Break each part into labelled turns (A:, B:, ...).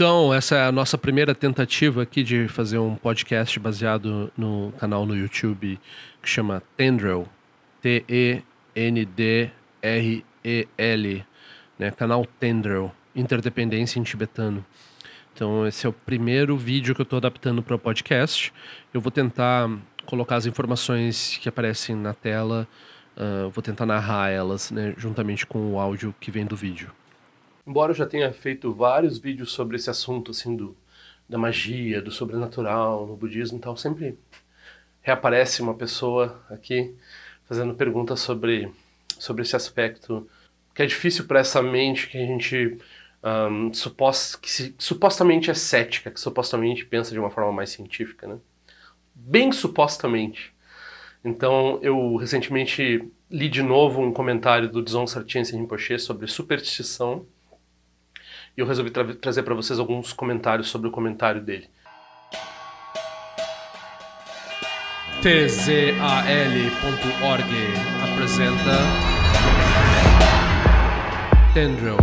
A: Então, essa é a nossa primeira tentativa aqui de fazer um podcast baseado no canal no YouTube que chama Tendril. T-E-N-D-R-E-L. Né? Canal Tendril. Interdependência em tibetano. Então, esse é o primeiro vídeo que eu estou adaptando para o podcast. Eu vou tentar colocar as informações que aparecem na tela, uh, vou tentar narrar elas, né, juntamente com o áudio que vem do vídeo. Embora eu já tenha feito vários vídeos sobre esse assunto, assim, do, da magia, do sobrenatural, no budismo e tal, sempre reaparece uma pessoa aqui fazendo perguntas sobre, sobre esse aspecto que é difícil para essa mente que a gente um, que se, supostamente é cética, que supostamente pensa de uma forma mais científica, né? Bem supostamente. Então, eu recentemente li de novo um comentário do Dzong Sartyense Rinpoche sobre superstição e eu resolvi tra trazer para vocês alguns comentários sobre o comentário dele. tzal.org apresenta Tendril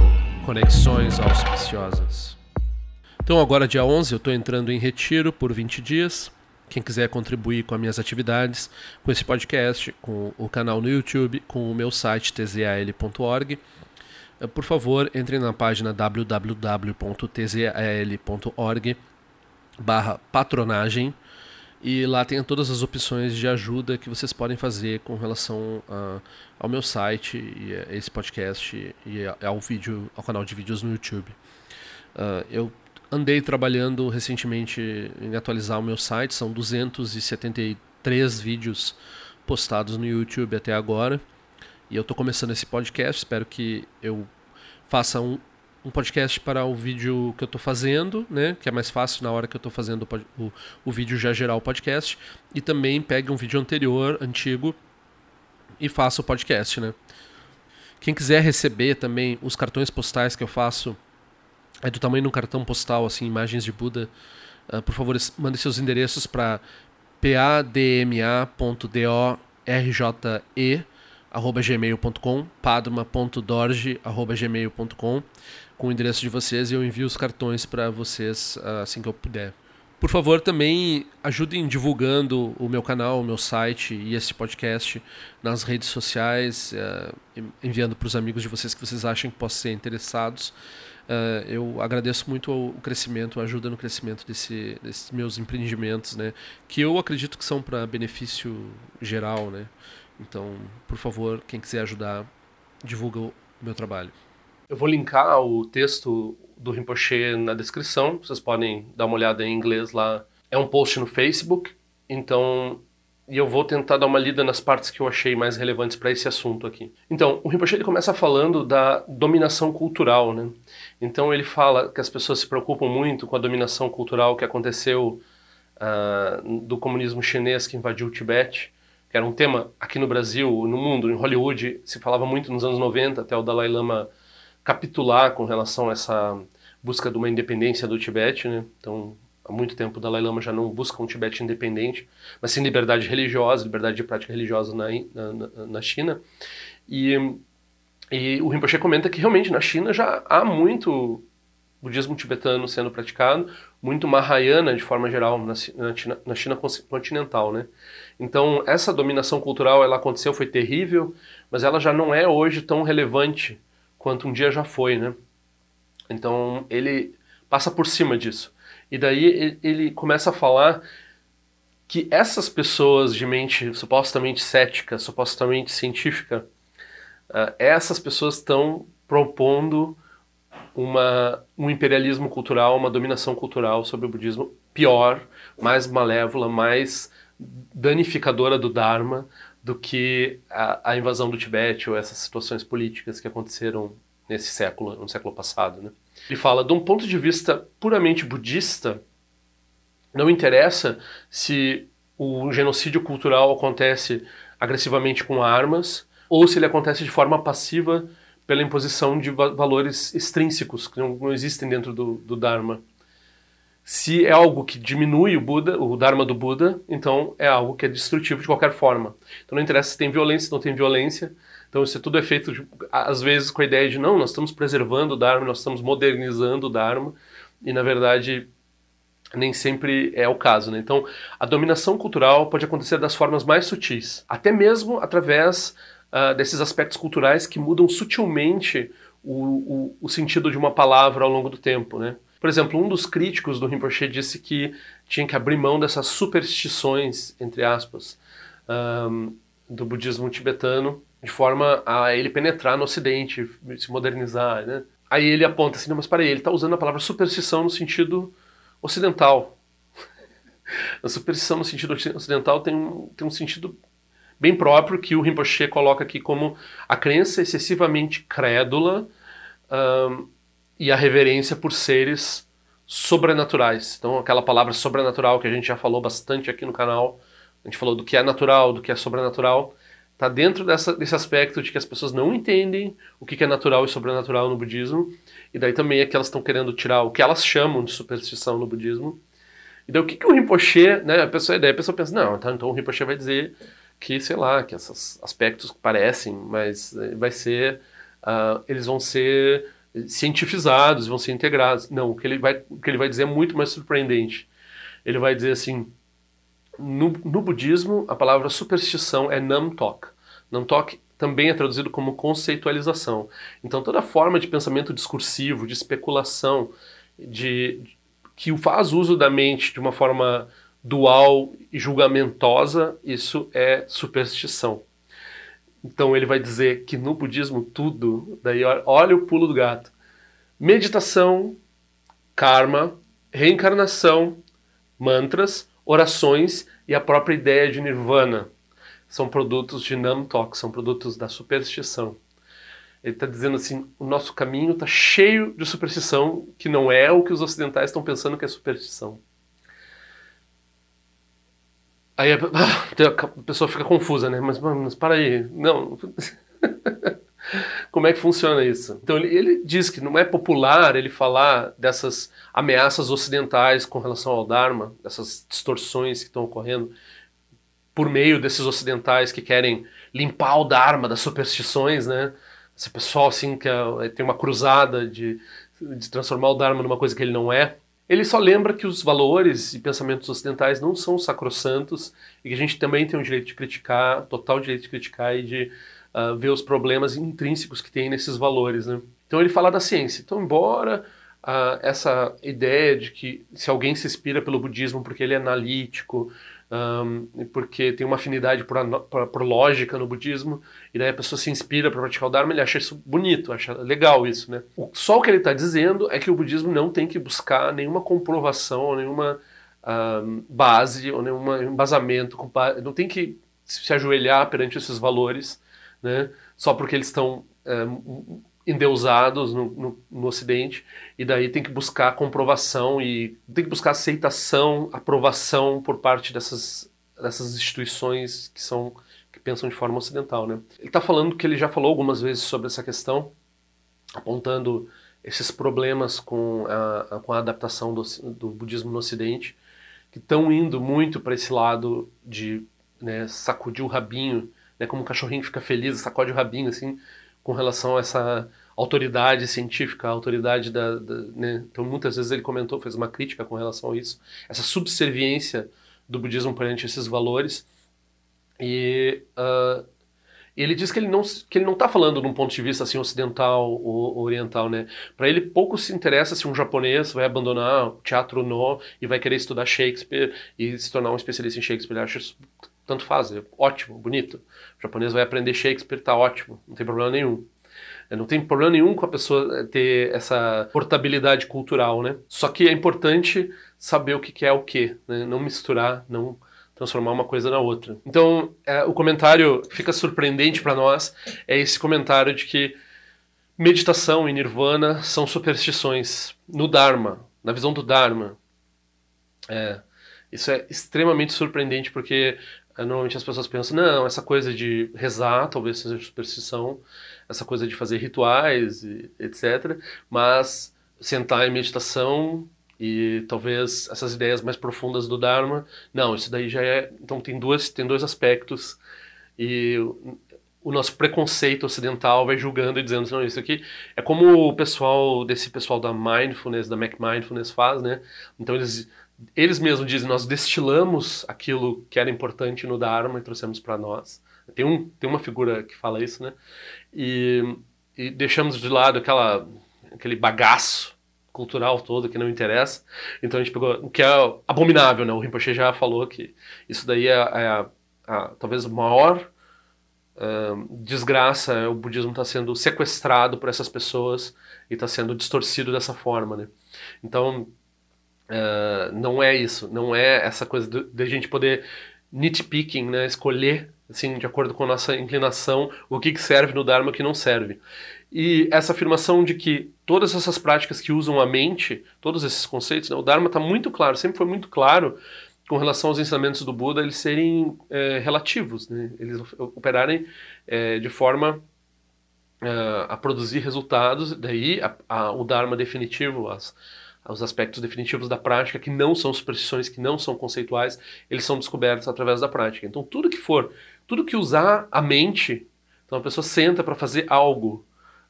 A: Conexões Auspiciosas. Então, agora, dia 11, eu estou entrando em retiro por 20 dias. Quem quiser contribuir com as minhas atividades, com esse podcast, com o canal no YouTube, com o meu site tzal.org, por favor, entre na página www.tzal.org barra patronagem e lá tem todas as opções de ajuda que vocês podem fazer com relação a, ao meu site e a esse podcast e ao vídeo, ao canal de vídeos no YouTube. Uh, eu andei trabalhando recentemente em atualizar o meu site, são 273 vídeos postados no YouTube até agora. E eu estou começando esse podcast, espero que eu faça um, um podcast para o vídeo que eu estou fazendo, né? Que é mais fácil na hora que eu estou fazendo o, o, o, vídeo já gerar o podcast. E também pegue um vídeo anterior, antigo, e faça o podcast, né? Quem quiser receber também os cartões postais que eu faço, é do tamanho de um cartão postal, assim, imagens de Buda, uh, por favor, mande seus endereços para padma.dorje gmail.com, padma.dorje.gmail.com, com o endereço de vocês e eu envio os cartões para vocês ah, assim que eu puder. Por favor, também ajudem divulgando o meu canal, o meu site e esse podcast nas redes sociais, uh, enviando para os amigos de vocês que vocês acham que possam ser interessados. Uh, eu agradeço muito o crescimento, a ajuda no crescimento desse, desses meus empreendimentos, né? Que eu acredito que são para benefício geral, né? Então, por favor, quem quiser ajudar, divulga o meu trabalho. Eu vou linkar o texto do Rinpoche na descrição, vocês podem dar uma olhada em inglês lá. É um post no Facebook, então e eu vou tentar dar uma lida nas partes que eu achei mais relevantes para esse assunto aqui. Então, o Rinpoche ele começa falando da dominação cultural, né? Então ele fala que as pessoas se preocupam muito com a dominação cultural que aconteceu uh, do comunismo chinês que invadiu o Tibete que era um tema aqui no Brasil, no mundo, em Hollywood, se falava muito nos anos 90, até o Dalai Lama capitular com relação a essa busca de uma independência do Tibete, né? Então, há muito tempo o Dalai Lama já não busca um Tibete independente, mas sim liberdade religiosa, liberdade de prática religiosa na, na, na China. E, e o Rinpoche comenta que realmente na China já há muito budismo tibetano sendo praticado, muito Mahayana de forma geral na, na, China, na China continental, né? Então essa dominação cultural ela aconteceu, foi terrível, mas ela já não é hoje tão relevante quanto um dia já foi, né? Então ele passa por cima disso e daí ele começa a falar que essas pessoas de mente supostamente cética, supostamente científica, uh, essas pessoas estão propondo uma, um imperialismo cultural, uma dominação cultural sobre o budismo pior, mais malévola, mais danificadora do Dharma do que a, a, invasão do Tibete ou essas situações políticas que aconteceram nesse século, no século passado. Né? Ele fala, de um ponto de vista puramente budista, não interessa se o genocídio cultural acontece agressivamente com armas ou se ele acontece de forma passiva pela imposição de valores extrínsecos que não, não existem dentro do, do, Dharma. Se é algo que diminui o Buda, o Dharma do Buda, então é algo que é destrutivo de qualquer forma. Então não interessa se tem violência, se não tem violência. Então isso tudo é feito, às vezes, com a ideia de não, nós estamos preservando o Dharma, nós estamos modernizando o Dharma. e na verdade nem sempre é o caso. Né? Então, a dominação cultural pode acontecer das formas mais sutis, até mesmo através uh, desses aspectos culturais que mudam sutilmente o, o, o, sentido de uma palavra ao longo do tempo. Né? Por exemplo, um dos críticos do Rinpoche disse que tinha que abrir mão dessas superstições, entre aspas, um, do budismo tibetano, de forma a ele penetrar no Ocidente, se modernizar. Né? Aí ele aponta assim, não, mas para ele está usando a palavra superstição no sentido ocidental. A superstição no sentido ocidental tem um, tem um sentido bem próprio que o Rinpoche coloca aqui como a crença excessivamente crédula um, e a reverência por seres sobrenaturais. Então, aquela palavra sobrenatural que a gente já falou bastante aqui no canal, a gente falou do que é natural, do que é sobrenatural, está dentro dessa, desse aspecto de que as pessoas não entendem o que é natural e sobrenatural no budismo, e daí também é que elas estão querendo tirar o que elas chamam de superstição no budismo. E daí o que, que o Rinpoche, né, a pessoa, daí a pessoa pensa, não, tá, então o Rinpoche vai dizer que, sei lá, que esses aspectos parecem, mas eh, vai ser, uh, eles vão ser cientifizados, vão ser integrados. Não, o que ele vai, o que ele vai dizer é muito mais surpreendente. Ele vai dizer assim, no, no budismo, a palavra superstição é namtok. Namtok também é traduzido como conceitualização. Então, toda forma de pensamento discursivo, de especulação, de, de que faz uso da mente de uma forma dual e julgamentosa, isso é superstição. Então ele vai dizer que no budismo tudo, daí olha o pulo do gato. Meditação, karma, reencarnação, mantras, orações e a própria ideia de nirvana são produtos de Namtok, são produtos da superstição. Ele está dizendo assim: o nosso caminho está cheio de superstição, que não é o que os ocidentais estão pensando que é superstição. Aí a, a pessoa fica confusa, né? Mas, mas para aí, não. Como é que funciona isso? Então ele, ele, diz que não é popular ele falar dessas ameaças ocidentais com relação ao Dharma, dessas distorções que estão ocorrendo por meio desses ocidentais que querem limpar o Dharma das superstições, né? Esse pessoal assim que é, tem uma cruzada de, de transformar o Dharma numa coisa que ele não é. Ele só lembra que os valores e pensamentos ocidentais não são sacrossantos e que a gente também tem o direito de criticar, total direito de criticar e de uh, ver os problemas intrínsecos que tem nesses valores. Né? Então ele fala da ciência. Então, embora uh, essa ideia de que se alguém se inspira pelo budismo porque ele é analítico, um, porque tem uma afinidade por, por, por, lógica no budismo, e daí a pessoa se inspira para praticar o Dharma, ele acha isso bonito, acha legal isso, né? O, só o que ele está dizendo é que o budismo não tem que buscar nenhuma comprovação, nenhuma um, base, ou nenhum embasamento, não tem que se ajoelhar perante esses valores, né? Só porque eles estão um, endeusados no, no, no, Ocidente, e daí tem que buscar comprovação e tem que buscar aceitação, aprovação por parte dessas, dessas instituições que são que pensam de forma ocidental, né? Ele está falando que ele já falou algumas vezes sobre essa questão, apontando esses problemas com a, com a adaptação do, do budismo no Ocidente, que estão indo muito para esse lado de né, sacudir o rabinho, né, como um cachorrinho fica feliz, sacode o rabinho assim, com relação a essa autoridade científica, autoridade da, da né? então muitas vezes ele comentou, fez uma crítica com relação a isso, essa subserviência do budismo perante esses valores e uh, ele diz que ele não que ele não está falando de um ponto de vista assim ocidental ou oriental, né? Para ele pouco se interessa se um japonês vai abandonar o teatro no e vai querer estudar Shakespeare e se tornar um especialista em Shakespeare. Ele acha isso tanto faz, é ótimo, bonito. O japonês vai aprender Shakespeare, tá ótimo, não tem problema nenhum. Não tem problema nenhum com a pessoa ter essa portabilidade cultural, né? Só que é importante saber o que é o que, né? não misturar, não transformar uma coisa na outra. Então, é, o comentário fica surpreendente para nós é esse comentário de que meditação e nirvana são superstições no Dharma, na visão do Dharma. É, isso é extremamente surpreendente porque Normalmente as pessoas pensam, não, essa coisa de rezar talvez seja superstição, essa coisa de fazer rituais, e, etc. Mas sentar em meditação e talvez essas ideias mais profundas do Dharma, não, isso daí já é. Então tem, duas, tem dois aspectos. E o nosso preconceito ocidental vai julgando e dizendo, não, isso aqui é como o pessoal desse pessoal da mindfulness, da Mac Mindfulness faz, né? Então eles eles mesmos dizem, nós destilamos aquilo que era importante no Dharma e trouxemos para nós. Tem, um, tem uma figura que fala isso, né? E, e deixamos de lado aquela, aquele bagaço cultural todo que não interessa. Então a gente pegou o que é abominável, né? O Rinpoche já falou que isso daí é, é talvez o maior desgraça, é o budismo está sendo sequestrado por essas pessoas e está sendo distorcido dessa forma, né? Então Uh, não é isso, não é essa coisa de, a gente poder nitpicking, né, escolher assim de acordo com a nossa inclinação o que, que serve no Dharma e o que não serve. E essa afirmação de que todas essas práticas que usam a mente, todos esses conceitos, né, o Dharma está muito claro, sempre foi muito claro com relação aos ensinamentos do Buda, eles serem é, relativos, né, eles operarem é, de forma uh, a produzir resultados, daí a, a, o Dharma definitivo, as, os aspectos definitivos da prática, que não são superstições, que não são conceituais, eles são descobertos através da prática. Então, tudo que for, tudo que usar a mente, então a pessoa senta para fazer algo,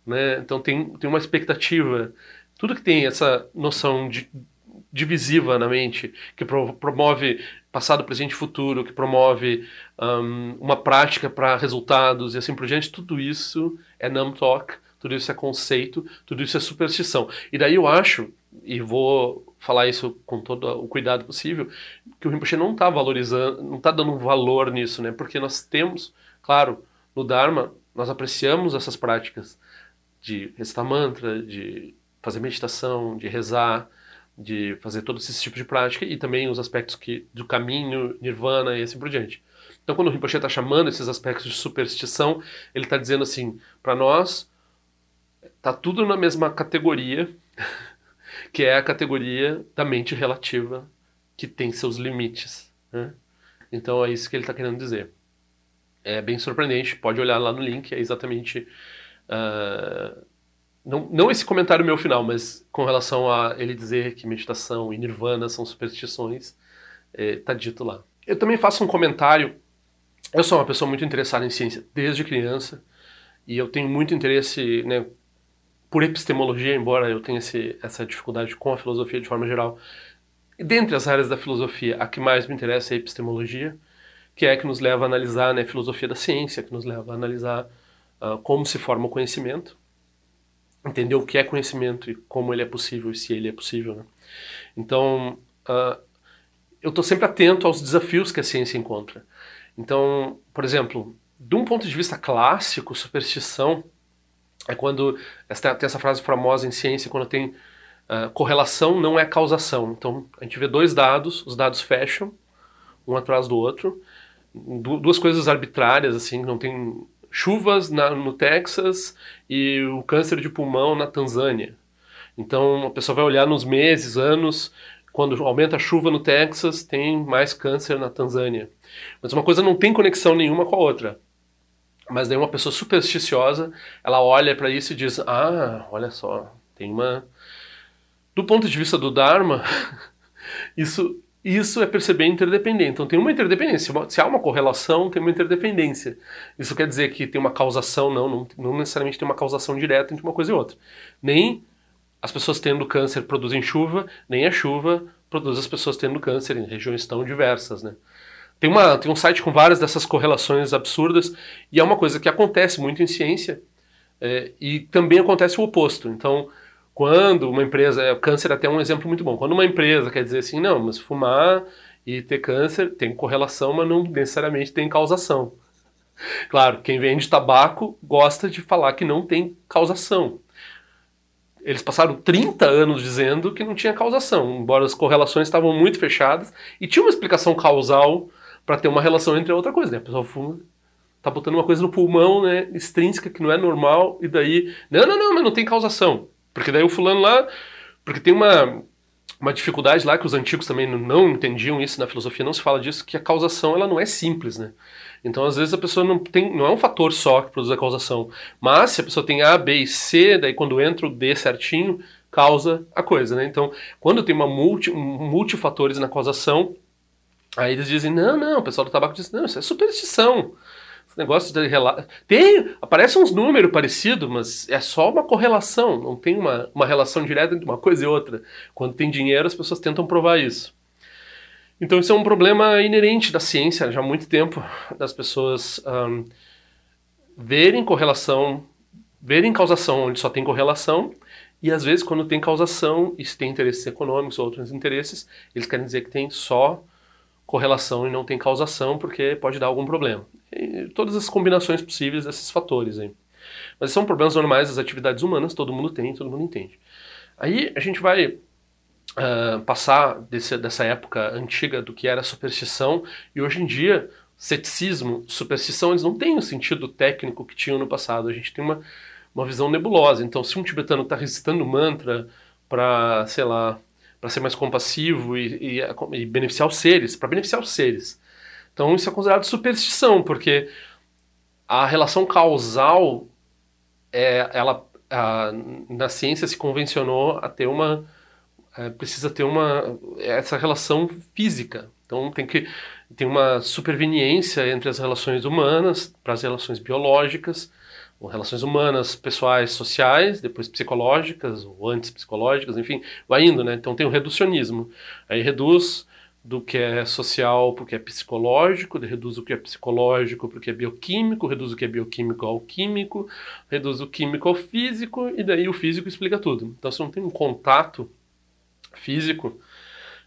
A: né? então tem, tem uma expectativa, tudo que tem essa noção de, divisiva na mente, que promove passado, presente e futuro, que promove um, uma prática para resultados e assim por diante, tudo isso é Nam Talk, tudo isso é conceito, tudo isso é superstição. E daí eu acho e vou falar isso com todo o cuidado possível, que o Rinpoche não está valorizando, não está dando valor nisso, né? Porque nós temos, claro, no Dharma, nós apreciamos essas práticas de recitar mantra, de fazer meditação, de rezar, de fazer todo esse tipo de prática e também os aspectos que do caminho, nirvana e assim por diante. Então, quando o Rinpoche está chamando esses aspectos de superstição, ele está dizendo assim, para nós, tá tudo na mesma categoria que é a categoria da mente relativa que tem seus limites. Né? Então é isso que ele está querendo dizer. É bem surpreendente, pode olhar lá no link, é exatamente. Uh, não, não esse comentário meu final, mas com relação a ele dizer que meditação e nirvana são superstições, está é, dito lá. Eu também faço um comentário. Eu sou uma pessoa muito interessada em ciência desde criança e eu tenho muito interesse, né, por epistemologia, embora eu tenha esse, essa dificuldade com a filosofia de forma geral, dentre as áreas da filosofia, a que mais me interessa é a epistemologia, que é a que nos leva a analisar né, a filosofia da ciência, que nos leva a analisar uh, como se forma o conhecimento, entender o que é conhecimento e como ele é possível e se ele é possível. Né? Então, uh, eu estou sempre atento aos desafios que a ciência encontra. Então, por exemplo, de um ponto de vista clássico, superstição é quando tem essa frase famosa em ciência quando tem uh, correlação não é causação. Então a gente vê dois dados, os dados fecham um atrás do outro, duas coisas arbitrárias assim, não tem chuvas na, no Texas e o câncer de pulmão na Tanzânia. Então a pessoa vai olhar nos meses, anos, quando aumenta a chuva no Texas, tem mais câncer na Tanzânia. Mas uma coisa não tem conexão nenhuma com a outra. Mas daí uma pessoa supersticiosa, ela olha para isso e diz: "Ah, olha só, tem uma do ponto de vista do Dharma, isso isso é perceber interdependência. Então tem uma interdependência. Se há uma correlação, tem uma interdependência. Isso quer dizer que tem uma causação, não, não, não necessariamente tem uma causação direta entre uma coisa e outra. Nem as pessoas tendo câncer produzem chuva, nem a chuva produz as pessoas tendo câncer em regiões tão diversas, né? Tem, uma, tem um site com várias dessas correlações absurdas, e é uma coisa que acontece muito em ciência, é, e também acontece o oposto. Então, quando uma empresa. É, câncer é até um exemplo muito bom. Quando uma empresa quer dizer assim, não, mas fumar e ter câncer tem correlação, mas não necessariamente tem causação. Claro, quem vende tabaco gosta de falar que não tem causação. Eles passaram 30 anos dizendo que não tinha causação, embora as correlações estavam muito fechadas e tinha uma explicação causal para ter uma relação entre a outra coisa, né? A pessoa fuma, tá botando uma coisa no pulmão, né, extrínseca que não é normal e daí, não, não, não, mas não tem causação. Porque daí o fulano lá, porque tem uma uma dificuldade lá que os antigos também não entendiam isso na filosofia, não se fala disso, que a causação ela não é simples, né? Então, às vezes a pessoa não tem, não é um fator só que produz a causação, mas se a pessoa tem A, B e C, daí quando entra o D certinho, causa a coisa, né? Então, quando tem uma multi, multifatores na causação, Aí eles dizem, não, não, o pessoal do tabaco diz, não, isso é superstição. negócio de relação. Tem, aparecem uns números parecidos, mas é só uma correlação, não tem uma, uma relação direta entre uma coisa e outra. Quando tem dinheiro, as pessoas tentam provar isso. Então isso é um problema inerente da ciência já há muito tempo, das pessoas um, verem correlação, verem causação onde só tem correlação, e às vezes quando tem causação e se tem interesses econômicos ou outros interesses, eles querem dizer que tem só correlação e não tem causação porque pode dar algum problema. E todas as combinações possíveis desses fatores aí. Mas são problemas normais das atividades humanas, todo mundo tem, todo mundo entende. Aí a gente vai uh, passar desse, dessa época antiga do que era superstição e hoje em dia ceticismo, superstição, eles não têm o sentido técnico que tinham no passado. A gente tem uma, uma visão nebulosa. Então, se um tibetano está recitando mantra para, sei lá, para ser mais compassivo e, e, e beneficiar os seres, para beneficiar os seres. Então, isso é considerado superstição, porque a relação causal, é, ela, a, na ciência se convencionou a ter uma é, precisa ter uma essa relação física. Então tem que tem uma superveniência entre as relações humanas para as relações biológicas, relações humanas, pessoais, sociais, depois psicológicas ou antes psicológicas, enfim, vai indo, né? Então tem o reducionismo. Aí reduz do que é social para o que é psicológico, reduz o que é psicológico para o que é bioquímico, reduz o que é bioquímico ao químico, reduz o químico ao físico, e daí o físico explica tudo. Então, se não tem um contato físico.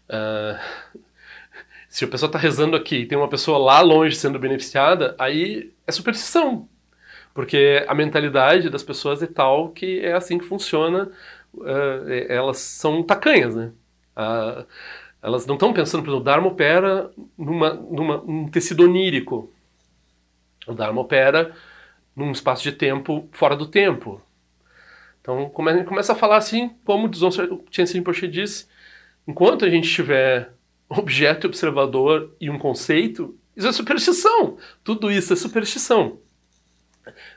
A: Uh, se a pessoa está rezando aqui e tem uma pessoa lá longe sendo beneficiada, aí é superstição. Porque a mentalidade das pessoas é tal que é assim que funciona. Uh, elas são tacanhas, né? Uh, elas não estão pensando, por exemplo, o Dharma opera numa, numa, num tecido onírico. O Dharma opera num espaço de tempo fora do tempo. Então, a gente começa a falar assim, como o Chense Rinpoche disse, enquanto a gente tiver objeto observador e um conceito, isso é superstição. Tudo isso é superstição.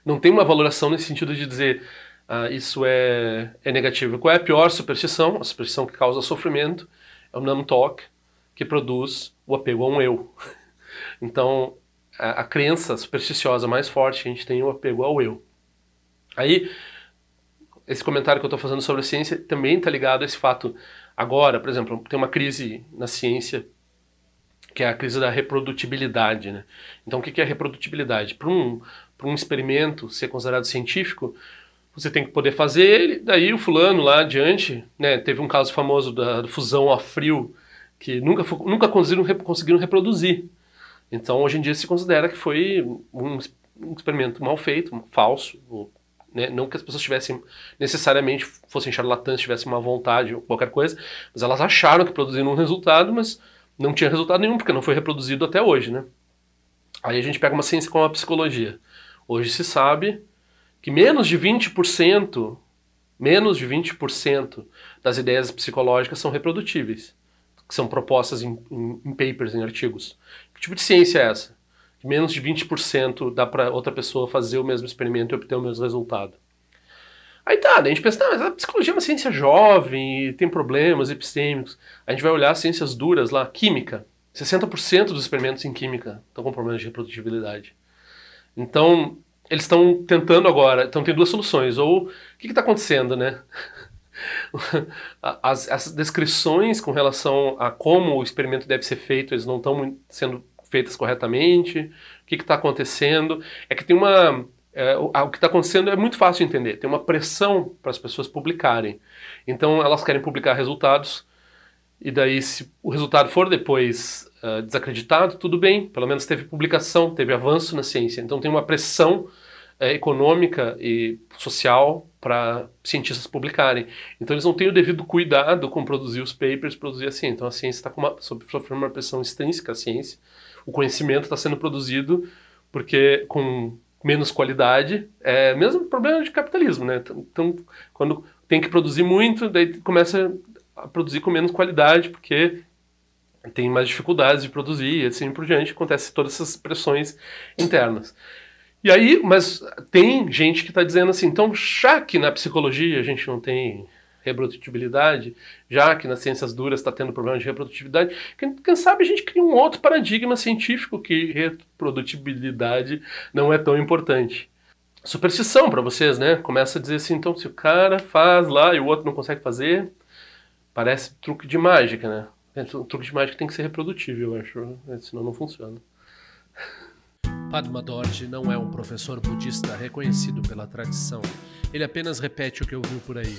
A: Não tem uma valoração nesse sentido de dizer ah, isso é, é negativo. Qual é a pior superstição? A superstição que causa sofrimento é o Namtok, que produz o apego a um eu. Então, a, a crença supersticiosa mais forte que a gente tem é o apego ao eu. Aí, esse comentário que eu estou fazendo sobre a ciência também está ligado a esse fato. Agora, por exemplo, tem uma crise na ciência que é a crise da reprodutibilidade. Né? Então, o que é reprodutibilidade? Para um, um experimento ser considerado científico, você tem que poder fazer ele. Daí o fulano lá adiante, né, teve um caso famoso da, da fusão a frio, que nunca, nunca conseguiram, conseguiram reproduzir. Então, hoje em dia se considera que foi um, um experimento mal feito, falso, ou né? Não que as pessoas tivessem necessariamente fossem charlatãs, tivessem uma vontade ou qualquer coisa, mas elas acharam que produziram um resultado, mas não tinha resultado nenhum, porque não foi reproduzido até hoje, né? Aí a gente pega uma ciência como a psicologia. Hoje se sabe que menos de 20%, menos de 20% das ideias psicológicas são reprodutíveis, que são propostas em, em, em papers, em artigos. Que tipo de ciência é essa? menos de 20% dá para outra pessoa fazer o mesmo experimento e obter o mesmo resultado. Aí tá, a gente pensa, mas a psicologia é uma ciência jovem, tem problemas epistêmicos. A gente vai olhar as ciências duras lá, química. 60% dos experimentos em química estão com problemas de reprodutibilidade. Então, eles estão tentando agora, então tem duas soluções. Ou, o que está acontecendo, né? As, as, descrições com relação a como o experimento deve ser feito, eles não estão sendo feitas corretamente, o que está acontecendo. É que tem uma. É, o, o, que está acontecendo é muito fácil de entender. Tem uma pressão para as pessoas publicarem. Então elas querem publicar resultados, e daí, se o resultado for depois uh, desacreditado, tudo bem, pelo menos teve publicação, teve avanço na ciência. Então tem uma pressão uh, econômica e social para cientistas publicarem. Então eles não têm o devido cuidado com produzir os papers, produzir a ciência. Então a ciência está sofrendo uma pressão extrínseca, a ciência, o conhecimento está sendo produzido porque com menos qualidade, é mesmo problema de capitalismo, né? Então, quando tem que produzir muito, daí começa a produzir com menos qualidade, porque tem mais dificuldades de produzir e assim por diante, acontece todas essas pressões internas. E aí, mas tem gente que está dizendo assim, então já que na psicologia a gente não tem reprodutibilidade, já que nas ciências duras está tendo problema de reprodutibilidade, quem, quem, sabe a gente cria um outro paradigma científico que reprodutibilidade não é tão importante. Superstição para vocês, né? Começa a dizer assim, então se o cara faz lá e o outro não consegue fazer, parece truque de mágica, né? O truque de mágica tem que ser reprodutível, eu acho, senão não funciona. Padma Dorje não é um professor budista reconhecido pela tradição. Ele apenas repete o que ouviu por aí.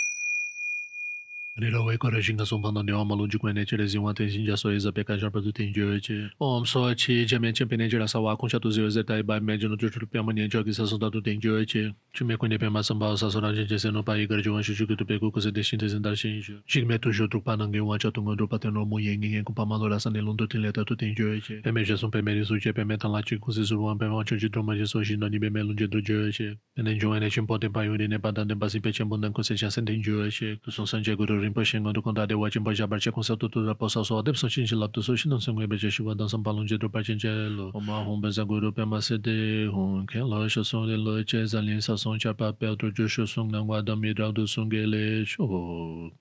A: Rila wai kora shinga sompa na niwa malun jikwa ne chile ziwa ten shinja so e iza peka jarpa tu ten jio eche. Om so chi jamia chen pene jira sa wakun sha tu zio ze tai bai me jino chuchul piyama nian jio ki sa sonda tu ten jio eche. Chume kwenye pema samba sa sora jen jese no pa igar jiwa shu chuki tu peku kuse de shinte zindar shin jio. Shik me tu shio trukpa nange wan cha tunga drupa ten romu yengi ngen kumpa malo la san elun tu ten leta tu ten jio eche. Peme jesun peme risu che peme tan la chi kuse suruan peme wancho chi droma jeso shin doni peme lun jedru jio eche. Pene jio ene chin po ten pa yuri ne pa dan ten pa si pe chen bundan kuse cha sen ten jio eche. Tu son san che guru rinpoche ngondu kondade wachin pa jabar che konsa tutu ra posa so adep so chin chi laptu so shinan sem ngwebe che shiwa dan sam palung je dro pachin che lo. Oma hon benza gui rupe ma se de hon ken lo sho song de lo che zan lin sa song cha pa pe otro jo sho song nang wa dam yi rao du song ge le sho.